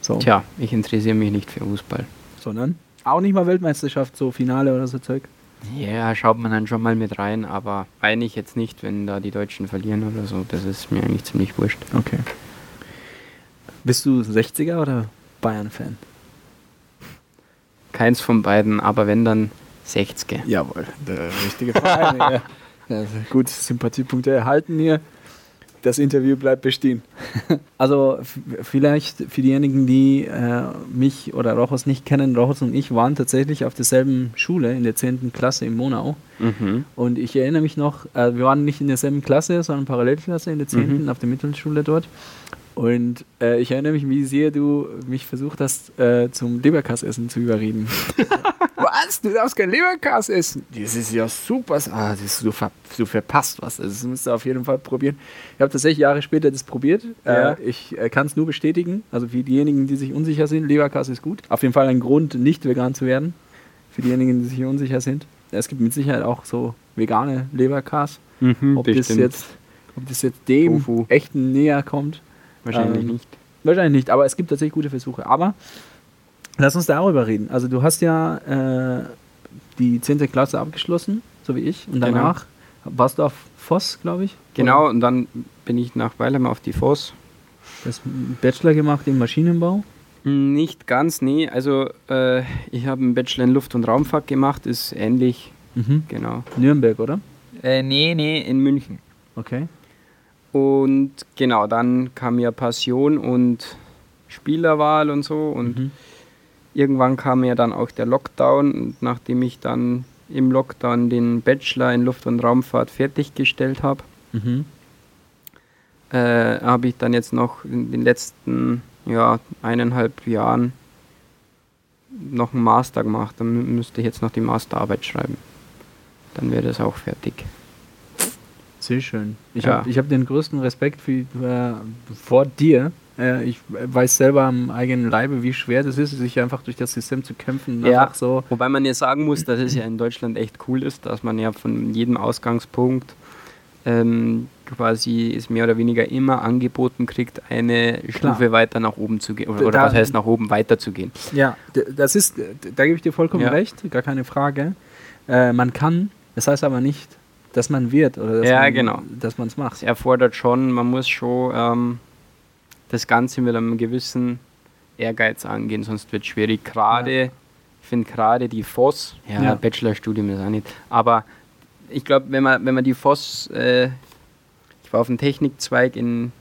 So. Tja, ich interessiere mich nicht für Fußball. Sondern auch nicht mal Weltmeisterschaft, so Finale oder so Zeug. Ja, schaut man dann schon mal mit rein, aber eigentlich jetzt nicht, wenn da die Deutschen verlieren oder so. Das ist mir eigentlich ziemlich wurscht. Okay. Bist du 60er oder Bayern-Fan? Keins von beiden, aber wenn dann 60. Jawohl, der richtige Verein. ja. Also gut, Sympathiepunkte erhalten hier. Das Interview bleibt bestehen. Also vielleicht für diejenigen, die äh, mich oder Rochus nicht kennen, Rochus und ich waren tatsächlich auf derselben Schule in der 10. Klasse in Monau. Mhm. Und ich erinnere mich noch, äh, wir waren nicht in derselben Klasse, sondern Parallelklasse in der 10. Mhm. auf der Mittelschule dort. Und äh, ich erinnere mich, wie sehr du mich versucht hast, äh, zum Leberkassessen zu überreden. was? Du darfst kein Leberkass essen? Das ist ja super. Ah, das ist, du, ver du verpasst was. Also, das musst du auf jeden Fall probieren. Ich habe tatsächlich Jahre später das probiert. Ja. Äh, ich äh, kann es nur bestätigen. Also für diejenigen, die sich unsicher sind, Leberkass ist gut. Auf jeden Fall ein Grund, nicht vegan zu werden. Für diejenigen, die sich unsicher sind. Es gibt mit Sicherheit auch so vegane Leberkass. Mhm, Ob das, jetzt, ob das jetzt dem Tofu. echten näher kommt. Wahrscheinlich ähm, nicht. Wahrscheinlich nicht, aber es gibt tatsächlich gute Versuche. Aber lass uns darüber reden. Also du hast ja äh, die 10. Klasse abgeschlossen, so wie ich. Und Genau. danach warst du auf Voss, glaube ich. Genau, Oder? und dann bin ich nach Weilheim auf die Voss. Du hast einen Bachelor gemacht im Maschinenbau. Nicht ganz, nee. Also äh, ich habe einen Bachelor in Luft- und Raumfahrt gemacht, ist ähnlich, Mhm. genau. Nürnberg, oder? Äh, nee, nee, in München. Okay. Und genau, dann kam ja Passion und Spielerwahl und so. Und Mhm. irgendwann kam ja dann auch der Lockdown. Und nachdem ich dann im Lockdown den Bachelor in Luft- und Raumfahrt fertiggestellt habe, Mhm. äh, habe ich dann jetzt noch in den letzten ja, eineinhalb Jahren noch einen Master gemacht. Dann mü- müsste ich jetzt noch die Masterarbeit schreiben. Dann wäre das auch fertig. Sehr schön. Ich Ja. habe hab den größten Respekt für, äh, vor dir. Äh, ich weiß selber am eigenen Leibe, wie schwer das ist, sich einfach durch das System zu kämpfen. Ja. So. Wobei man ja sagen muss, dass es ja in Deutschland echt cool ist, dass man ja von jedem Ausgangspunkt ähm, quasi es mehr oder weniger immer angeboten kriegt, eine Klar. Stufe weiter nach oben zu gehen. Oder, oder Da- was heißt nach oben weiter zu gehen? Ja, das ist, da gebe ich dir vollkommen Ja. recht, gar keine Frage. Äh, man kann, das heißt aber nicht, dass man wird oder dass Ja, man, genau. dass man es macht. Es erfordert schon, man muss schon ähm, das Ganze mit einem gewissen Ehrgeiz angehen, sonst wird es schwierig. Gerade, ich finde gerade die FOS, ja, Ja. Bachelorstudium ist auch nicht, aber ich glaube, wenn man, wenn man die FOS, äh, ich war auf dem Technikzweig in,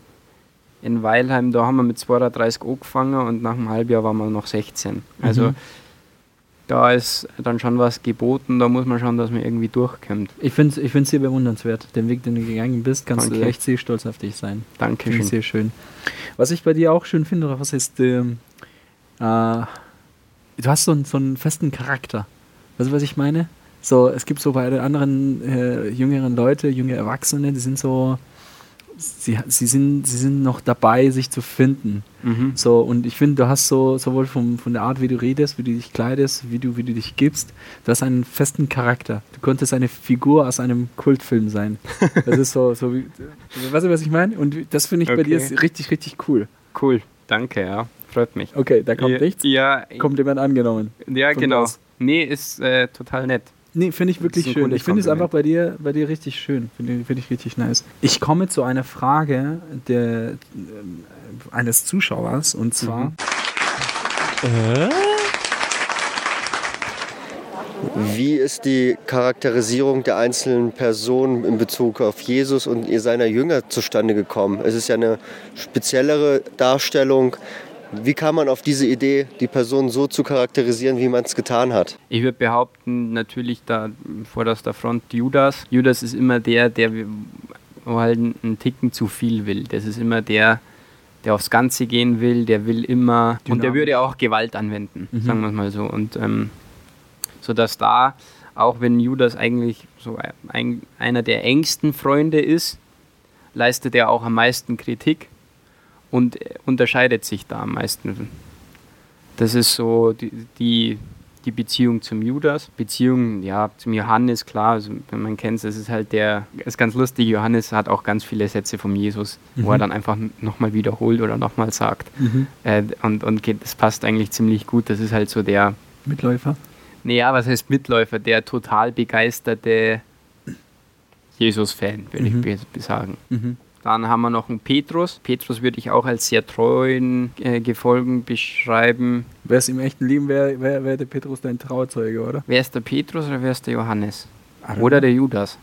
in Weilheim, da haben wir mit 230 angefangen und nach einem Halbjahr waren wir noch 16. Also Mhm. Da ist dann schon was geboten, da muss man schauen, dass man irgendwie durchkommt. Ich finde es ich find's sehr bewundernswert. Den Weg, den du gegangen bist, kannst du Danke. echt sehr stolz auf dich sein. Finde Dankeschön. ich sehr schön. Was ich bei dir auch schön finde, was ist, ähm, äh, du hast so einen, so einen festen Charakter. Weißt du, was ich meine? So, es gibt so bei den anderen äh, jüngeren Leute, junge Erwachsene, die sind so, sie, sie, sind, sie sind noch dabei, sich zu finden. Mhm. So, und ich finde, du hast so, sowohl vom, von der Art, wie du redest, wie du dich kleidest, wie du, wie du dich gibst, du hast einen festen Charakter. Du könntest eine Figur aus einem Kultfilm sein. Das ist so, so wie, weißt du, was ich meine? Und das finde ich bei dir Okay. richtig, richtig cool. Cool, danke, ja, freut mich. Okay, da kommt ja, nichts. Ja, Kommt jemand angenommen. ja genau. was? Nee, ist äh, total nett. Nee, finde ich wirklich schön. Ich finde es einfach bei dir, bei dir richtig schön. Finde ich- finde ich richtig nice. Ich komme zu einer Frage der, ähm, eines Zuschauers und zwar. Wie ist die Charakterisierung der einzelnen Personen in Bezug auf Jesus und ihr seiner Jünger zustande gekommen? Es ist ja eine speziellere Darstellung. Wie kam man auf diese Idee, die Person so zu charakterisieren, wie man es getan hat? Ich würde behaupten, natürlich da vorderster Front Judas. Judas ist immer der, der halt einen- Ticken zu viel will. Das ist immer der, der aufs Ganze gehen will, der will immer und der Dynamisch. würde auch Gewalt anwenden, Mhm. sagen wir es mal so. Und ähm, so dass da, auch wenn Judas eigentlich so ein, einer der engsten Freunde ist, leistet er auch am meisten Kritik und unterscheidet sich da am meisten. Das ist so die, die, die Beziehung zum Judas. Beziehung, ja, zum Johannes, klar, also, wenn man kennt, das ist halt der, ist ganz lustig, Johannes hat auch ganz viele Sätze vom Jesus, wo er dann einfach nochmal wiederholt oder nochmal sagt. Äh, und und geht, das passt eigentlich ziemlich gut. Das ist halt so der, Mitläufer. naja, was heißt Mitläufer, der total begeisterte Jesus-Fan, würde Mhm. ich sagen. Dann haben wir noch einen Petrus. Petrus würde ich auch als sehr treuen äh, Gefolgen beschreiben. Wer es im echten Leben wäre, wäre wär der Petrus dein Trauzeuge, oder? Wer ist der Petrus oder wer ist der Johannes? Oder der Judas?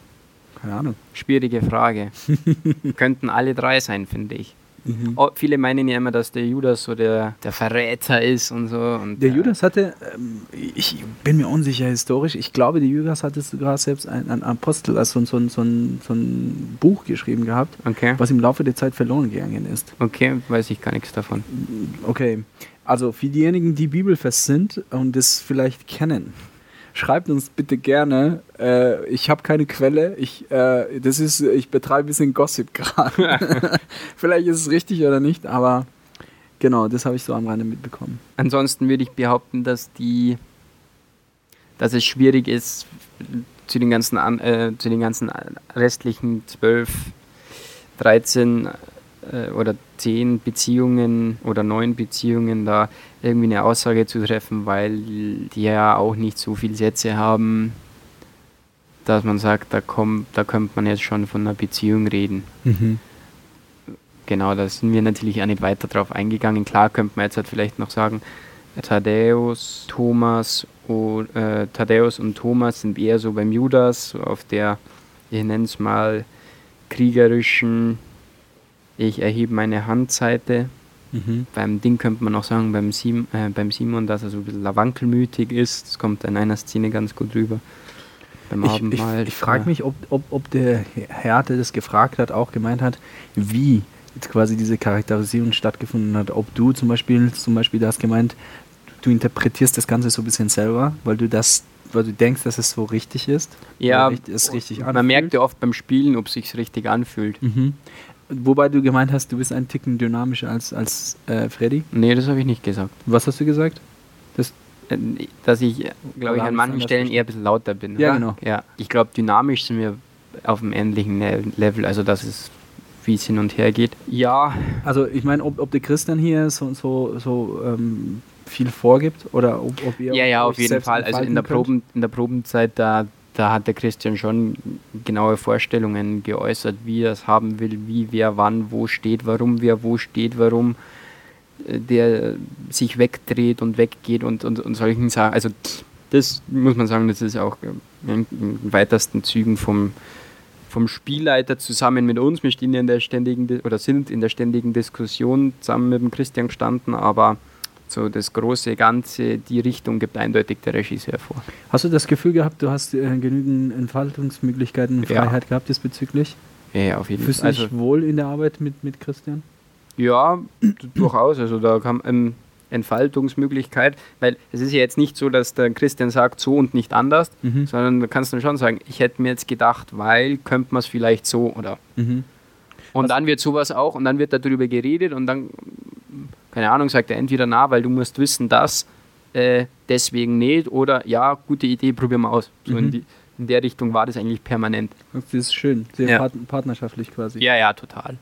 Keine Ahnung. Schwierige Frage. Könnten alle drei sein, finde ich. Mhm. Oh, viele meinen ja immer, dass der Judas so der, der Verräter ist und so. Und, Der äh, Judas hatte, ähm, ich bin mir unsicher historisch, ich glaube, der Judas hatte sogar selbst ein, ein Apostel, also so, ein- so, ein, so ein Buch geschrieben gehabt, Okay, was im Laufe der Zeit verloren gegangen ist. okay, weiß ich gar nichts davon. Okay, also für diejenigen, die bibelfest sind und das vielleicht kennen, schreibt uns bitte gerne. Äh, ich habe keine Quelle. Ich, äh, das ist, ich betreibe ein bisschen Gossip gerade. vielleicht ist es richtig oder nicht, aber genau, das habe ich so am Rande mitbekommen. Ansonsten würde ich behaupten, dass die, dass es schwierig ist, zu den ganzen, an, äh, zu den ganzen restlichen 12, 13 äh, oder 10 Beziehungen oder 9 Beziehungen da irgendwie eine Aussage zu treffen, weil die ja auch nicht so viele Sätze haben, dass man sagt, da, kommt, da könnte man jetzt schon von einer Beziehung reden. genau, da sind wir natürlich auch nicht weiter drauf eingegangen. Klar könnte man jetzt halt vielleicht noch sagen, Thaddäus, Thomas, und, äh, Thaddäus und Thomas sind eher so beim Judas, so auf der, ich nenne es mal, kriegerischen, ich erhebe meine Handseite. Mhm. Beim Ding könnte man auch sagen, beim, Sim, äh, beim Simon, dass er so ein bisschen wankelmütig ist. Das kommt in einer Szene ganz gut rüber. Beim Ich, ich, Abendmahl. ich frage mich, ob, ob, ob der Herr, der das gefragt hat, auch gemeint hat, wie jetzt quasi diese Charakterisierung stattgefunden hat. Ob du zum Beispiel, zum Beispiel, du hast gemeint, du interpretierst das Ganze so ein bisschen selber, weil du das, weil du denkst, dass es so richtig ist. Ja, richtig- es richtig Man anfühlt. merkt ja oft beim Spielen, ob es sich richtig anfühlt. Mhm. Wobei du gemeint hast, du bist ein Ticken dynamischer als, als äh, Freddy. Nee, das habe ich nicht gesagt. Was hast du gesagt? Das, Äh, Dass ich, glaube ich, an manchen Stellen eher ein bisschen lauter bin. Ja, oder? genau. Ja, ich glaube, dynamisch sind wir auf einem ähnlichen Level, also dass es wie es hin und her geht. Ja, also ich meine, ob, ob der Christian hier so, so, so ähm, viel vorgibt oder ob, ob ihr ja, ja, auf jeden Fall. Also in der. Proben, in der Probenzeit, da, da hat der Christian schon genaue Vorstellungen geäußert, wie er es haben will, wie wer wann wo steht, warum wer wo steht, warum äh, der sich wegdreht und weggeht und, und, und solchen Sachen. Also das muss man sagen, das ist auch äh, in, in weitesten Zügen vom, vom Spielleiter zusammen mit uns. Wir stehen in der ständigen Di- oder sind in der ständigen Diskussion zusammen mit dem Christian gestanden, aber so das große Ganze, die Richtung gibt eindeutig der Regisseur vor. Hast du das Gefühl gehabt, du hast äh, genügend Entfaltungsmöglichkeiten und Ja. Freiheit gehabt diesbezüglich? Ja, ja, auf jeden Fühlst du Fall. dich Also, wohl in der Arbeit mit, mit Christian? ja, durchaus. Also da kam ähm, Entfaltungsmöglichkeit, weil es ist ja jetzt nicht so, dass der Christian sagt so und nicht anders, Mhm. sondern du kannst dann schon sagen, ich hätte mir jetzt gedacht, weil könnte man es vielleicht so oder Mhm. Und dann wird sowas auch und dann wird darüber geredet und dann, keine Ahnung, sagt er entweder na, weil du musst wissen, dass äh, deswegen nicht oder ja, gute Idee, probieren wir aus. So in, Mhm. die, in der Richtung war das eigentlich permanent. Das ist schön, sehr Ja. part partnerschaftlich quasi. Ja, ja, total.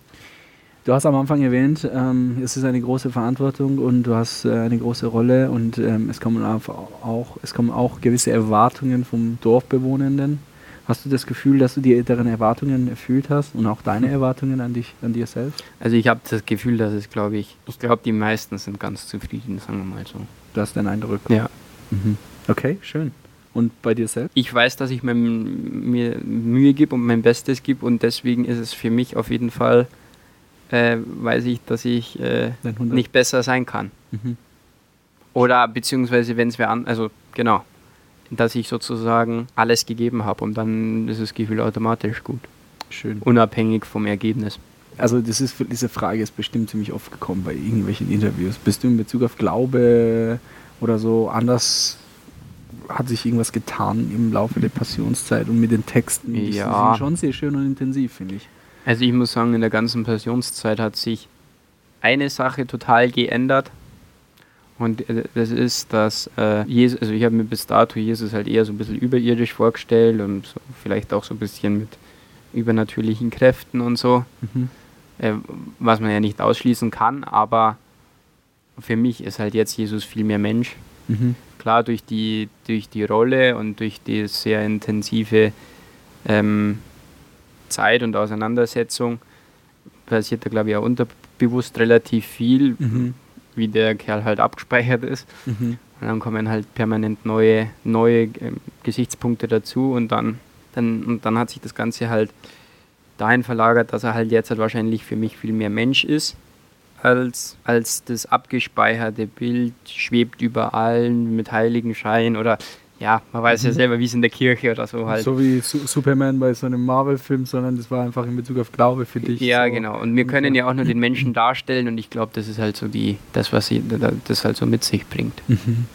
Du hast am Anfang erwähnt, ähm, es ist eine große Verantwortung und du hast äh, eine große Rolle und ähm, es, kommen auch, es kommen auch gewisse Erwartungen vom Dorfbewohnenden. Hast du das Gefühl, dass du die deren Erwartungen erfüllt hast und auch deine Erwartungen an dich, an dir selbst? Also ich habe das Gefühl, dass es, glaube ich, ich glaube, die meisten sind ganz zufrieden, sagen wir mal so. Du hast deinen Eindruck. Ja. Mhm. Okay, schön. Und bei dir selbst? Ich weiß, dass ich mein, mir Mühe gebe und mein Bestes gebe und deswegen ist es für mich auf jeden Fall, äh, weiß ich, dass ich äh, Dein 100? nicht besser sein kann. Mhm. Oder beziehungsweise, wenn es wer an, also genau, dass ich sozusagen alles gegeben habe und dann ist das Gefühl automatisch gut, Schön. unabhängig vom Ergebnis. Also das ist, diese Frage ist bestimmt ziemlich oft gekommen bei irgendwelchen Interviews. Bist du in Bezug auf Glaube oder so anders, hat sich irgendwas getan im Laufe der Passionszeit und mit den Texten? Die Ja. sind schon sehr schön und intensiv, finde ich. Also ich muss sagen, in der ganzen Passionszeit hat sich eine Sache total geändert. Und äh, das ist, dass äh, Jesus, also ich habe mir bis dato Jesus halt eher so ein bisschen überirdisch vorgestellt und so vielleicht auch so ein bisschen mit übernatürlichen Kräften und so. Mhm. äh, was man ja nicht ausschließen kann, aber für mich ist halt jetzt Jesus viel mehr Mensch. Mhm. Klar, durch die, durch die Rolle und durch die sehr intensive ähm, Zeit und Auseinandersetzung passiert da, glaube ich, auch unterbewusst relativ viel, Mhm. Wie der Kerl halt abgespeichert ist. Mhm. Und dann kommen halt permanent neue, neue ähm, Gesichtspunkte dazu und dann, dann, und dann hat sich das Ganze halt dahin verlagert, dass er halt jetzt halt wahrscheinlich für mich viel mehr Mensch ist, als, als das abgespeicherte Bild schwebt über allen mit Heiligenschein oder ja, man weiß ja selber, wie es in der Kirche oder so halt. So wie Su Superman bei so einem Marvel-Film, sondern das war einfach in Bezug auf Glaube für dich. Ja, so. genau. Und wir können ja auch nur den Menschen darstellen und ich glaube, das ist halt so die, das, was sie, das halt so mit sich bringt. Mhm.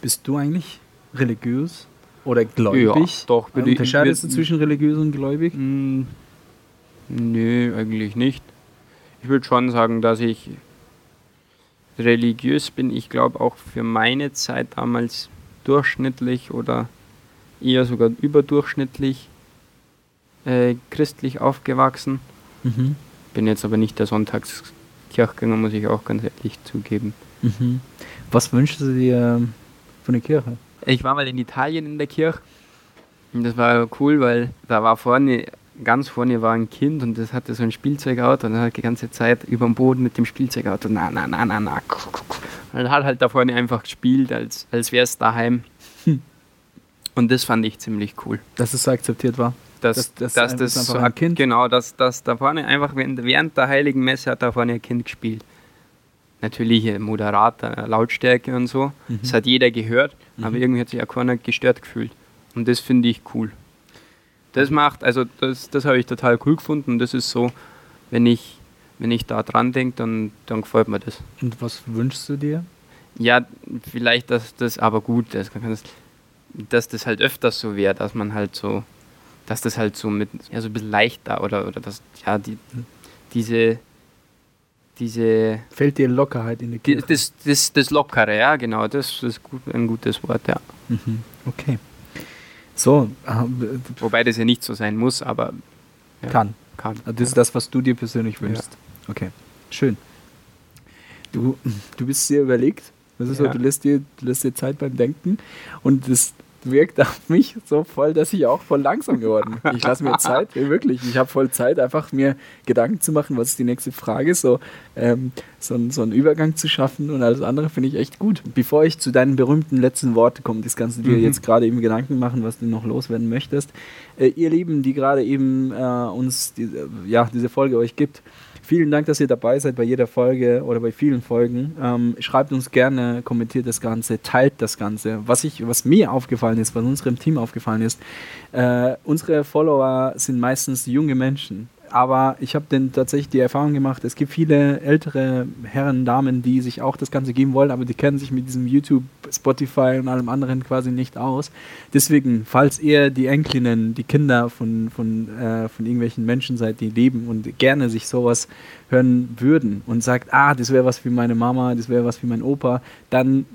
Bist du eigentlich religiös oder gläubig? Ja, doch, würde ich- Unterscheidest du würde- zwischen religiös und gläubig? Mm, Nö, eigentlich nicht. Ich würde schon sagen, dass ich religiös bin. Ich glaube auch für meine Zeit damals durchschnittlich oder eher sogar überdurchschnittlich äh, christlich aufgewachsen. Mhm. Bin jetzt aber nicht der Sonntagskirchgänger, muss ich auch ganz ehrlich zugeben. Mhm. Was wünschst du dir von der Kirche? Ich war mal in Italien in der Kirche und das war cool, weil da war vorne ganz vorne war ein Kind und das hatte so ein Spielzeugauto und er hat die ganze Zeit über dem Boden mit dem Spielzeugauto, na, na, na, na, na. Und hat halt da vorne einfach gespielt, als, als wäre es daheim. Hm. Und das fand ich ziemlich cool. Dass es so akzeptiert war. Dass, Das- das dass ist das einfach so ein Kind. Genau, dass, dass da vorne einfach während, während der Heiligen Messe hat da vorne ein Kind gespielt. Natürlich äh, moderat, äh, Lautstärke und so. Mhm. Das hat jeder gehört, aber irgendwie hat sich auch keiner gestört gefühlt. Und das finde ich cool. Das macht, also das, das habe ich total cool gefunden. Und das ist so, wenn ich, wenn ich da dran denke, dann, dann gefällt mir das. Und was wünschst du dir? Ja, vielleicht, dass das aber gut, das, dass das halt öfters so wäre, dass man halt so, dass das halt so mit, ja, so ein bisschen leichter oder, oder dass, ja, die, diese, diese, Fällt dir Lockerheit in die Kirche? das, das, das Lockere, ja, genau, das ist gut, ein gutes Wort, ja. Mhm. Okay. So, ähm, Wobei das ja nicht so sein muss, aber ja, kann. kann. Also Das ist das, was du dir persönlich wünschst. Okay, schön. Du, du bist sehr überlegt. Das ist so, Ja. du lässt, dir, du lässt dir Zeit beim Denken und das wirkt auf mich so voll, dass ich auch voll langsam geworden bin. Ich lasse mir Zeit, wirklich. Ich habe voll Zeit, einfach mir Gedanken zu machen, was ist die nächste Frage, so, ähm, so, so einen Übergang zu schaffen und alles andere finde ich echt gut. Bevor ich zu deinen berühmten letzten Worten komme, das kannst du dir Mhm. jetzt gerade eben Gedanken machen, was du noch loswerden möchtest. Äh, ihr Lieben, die gerade eben äh, uns diese, ja, diese Folge euch gibt, vielen Dank, dass ihr dabei seid bei jeder Folge oder bei vielen Folgen. Ähm, schreibt uns gerne, kommentiert das Ganze, teilt das Ganze. Was, ich, was mir aufgefallen ist, was unserem Team aufgefallen ist, äh, unsere Follower sind meistens junge Menschen. Aber ich habe dann tatsächlich die Erfahrung gemacht, es gibt viele ältere Herren, Damen, die sich auch das Ganze geben wollen, aber die kennen sich mit diesem YouTube, Spotify und allem anderen quasi nicht aus. Deswegen, falls ihr die Enklinnen, die Kinder von, von, äh, von irgendwelchen Menschen seid, die leben und gerne sich sowas hören würden und sagt, ah, das wäre was für meine Mama, das wäre was für mein Opa, dann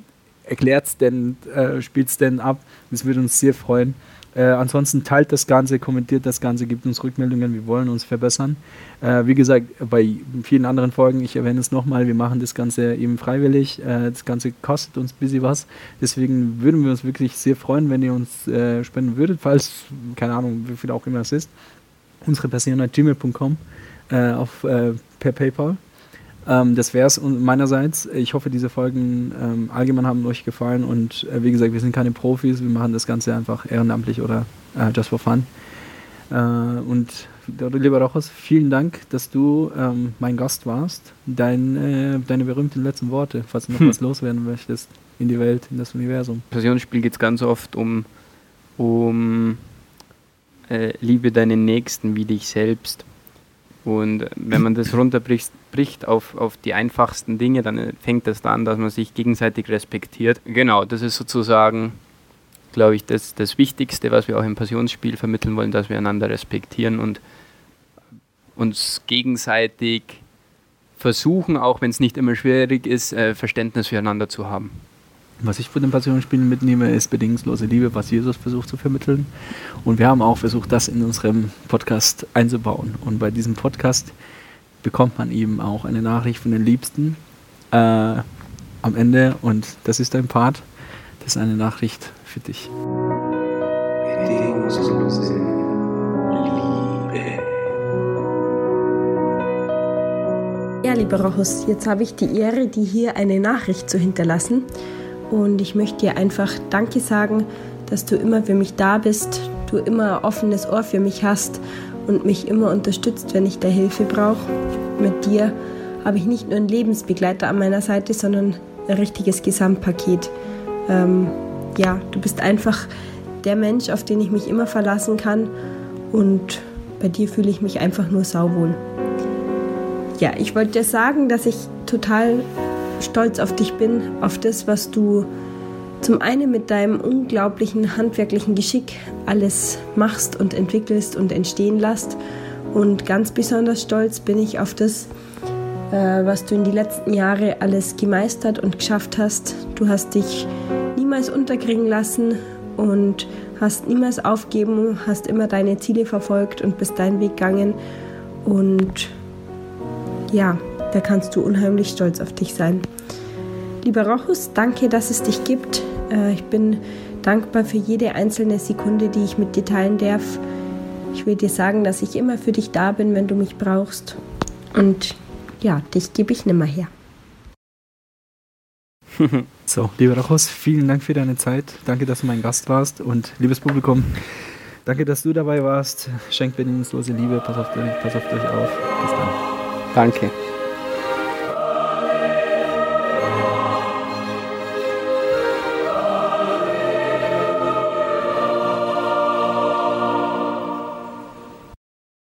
erklärt's denn, äh, spielt's denn ab. Das würde uns sehr freuen. Äh, ansonsten teilt das Ganze, kommentiert das Ganze, gibt uns Rückmeldungen, wir wollen uns verbessern. Äh, wie gesagt, bei vielen anderen Folgen, ich erwähne es nochmal, wir machen das Ganze eben freiwillig. Äh, das Ganze kostet uns ein bisschen was. Deswegen würden wir uns wirklich sehr freuen, wenn ihr uns äh, spenden würdet, falls, keine Ahnung, wie viel auch immer es ist. Unsere Person at gmail.com äh, auf, äh, per PayPal. Ähm, das wäre es meinerseits. Ich hoffe, diese Folgen ähm, allgemein haben euch gefallen und äh, wie gesagt, wir sind keine Profis, wir machen das Ganze einfach ehrenamtlich oder äh, just for fun. Äh, und lieber Rochus, vielen Dank, dass du ähm, mein Gast warst. Dein, äh, deine berühmten letzten Worte, falls du noch Hm. was loswerden möchtest in die Welt, in das Universum. Passionsspiel geht es ganz oft um, um äh, Liebe deinen Nächsten wie dich selbst. Und wenn man das runterbricht bricht auf, auf die einfachsten Dinge, dann fängt das da an, dass man sich gegenseitig respektiert. Genau, das ist sozusagen, glaube ich, das, das Wichtigste, was wir auch im Passionsspiel vermitteln wollen, dass wir einander respektieren und uns gegenseitig versuchen, auch wenn es nicht immer schwierig ist, äh, Verständnis füreinander zu haben. Was ich von den Passionsspielen mitnehme, ist bedingungslose Liebe, was Jesus versucht zu vermitteln. Und wir haben auch versucht, das in unserem Podcast einzubauen. Und bei diesem Podcast bekommt man eben auch eine Nachricht von den Liebsten äh, am Ende. Und das ist dein Part. Das ist eine Nachricht für dich. Bedingungslose Liebe. Ja, lieber Rochus, jetzt habe ich die Ehre, dir hier eine Nachricht zu hinterlassen. Und ich möchte dir einfach Danke sagen, dass du immer für mich da bist, du immer ein offenes Ohr für mich hast und mich immer unterstützt, wenn ich da Hilfe brauche. Mit dir habe ich nicht nur einen Lebensbegleiter an meiner Seite, sondern ein richtiges Gesamtpaket. Ähm, ja, du bist einfach der Mensch, auf den ich mich immer verlassen kann. Und bei dir fühle ich mich einfach nur sauwohl. Ja, ich wollte dir sagen, dass ich total stolz auf dich bin, auf das, was du zum einen mit deinem unglaublichen handwerklichen Geschick alles machst und entwickelst und entstehen lässt. Und ganz besonders stolz bin ich auf das, äh, was du in die letzten Jahre alles gemeistert und geschafft hast. Du hast dich niemals unterkriegen lassen und hast niemals aufgeben, hast immer deine Ziele verfolgt und bist deinen Weg gegangen. Und ja, da kannst du unheimlich stolz auf dich sein. Lieber Rochus, danke, dass es dich gibt. Äh, Ich bin dankbar für jede einzelne Sekunde, die ich mit dir teilen darf. Ich will dir sagen, dass ich immer für dich da bin, wenn du mich brauchst. Und ja, dich gebe ich nimmer her. so, lieber Rachos, vielen Dank für deine Zeit. Danke, dass du mein Gast warst. Und liebes Publikum, danke, dass du dabei warst. Schenkt bedingungslose Liebe. Pass auf, pass auf euch auf. Bis dann. Danke.